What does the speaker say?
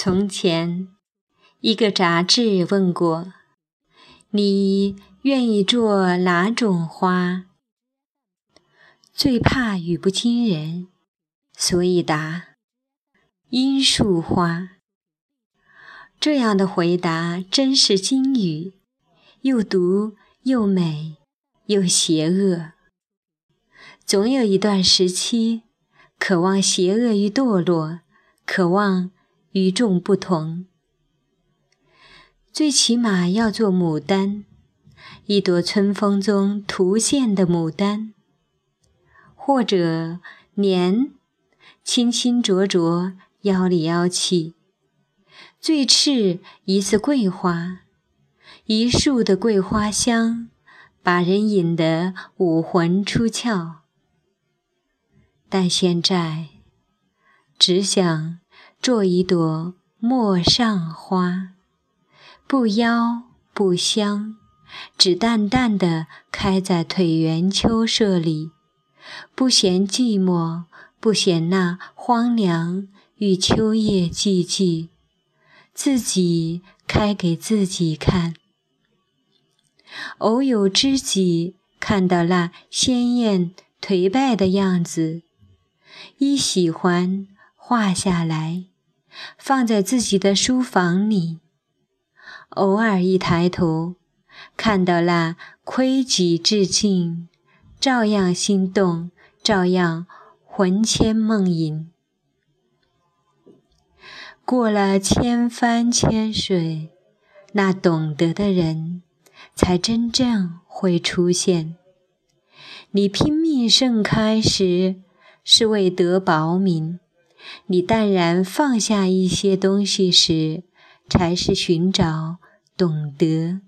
从前，一个杂志问过：“你愿意做哪种花？”最怕语不惊人，所以答：“罂粟花。”这样的回答真是金语，又毒又美又邪恶。总有一段时期，渴望邪恶与堕落，渴望。与众不同，最起码要做牡丹，一朵春风中突现的牡丹，或者年清清浊浊、妖里妖气，最赤一次桂花，一树的桂花香，把人引得武魂出窍。但现在，只想。做一朵陌上花，不妖不香，只淡淡的开在腿圆秋色里，不嫌寂寞，不嫌那荒凉与秋叶寂寂，自己开给自己看。偶有知己看到那鲜艳颓败的样子，一喜欢。画下来，放在自己的书房里。偶尔一抬头，看到那窥己致敬，照样心动，照样魂牵梦萦。过了千帆千水，那懂得的人才真正会出现。你拼命盛开时，是为得薄名。你淡然放下一些东西时，才是寻找懂得。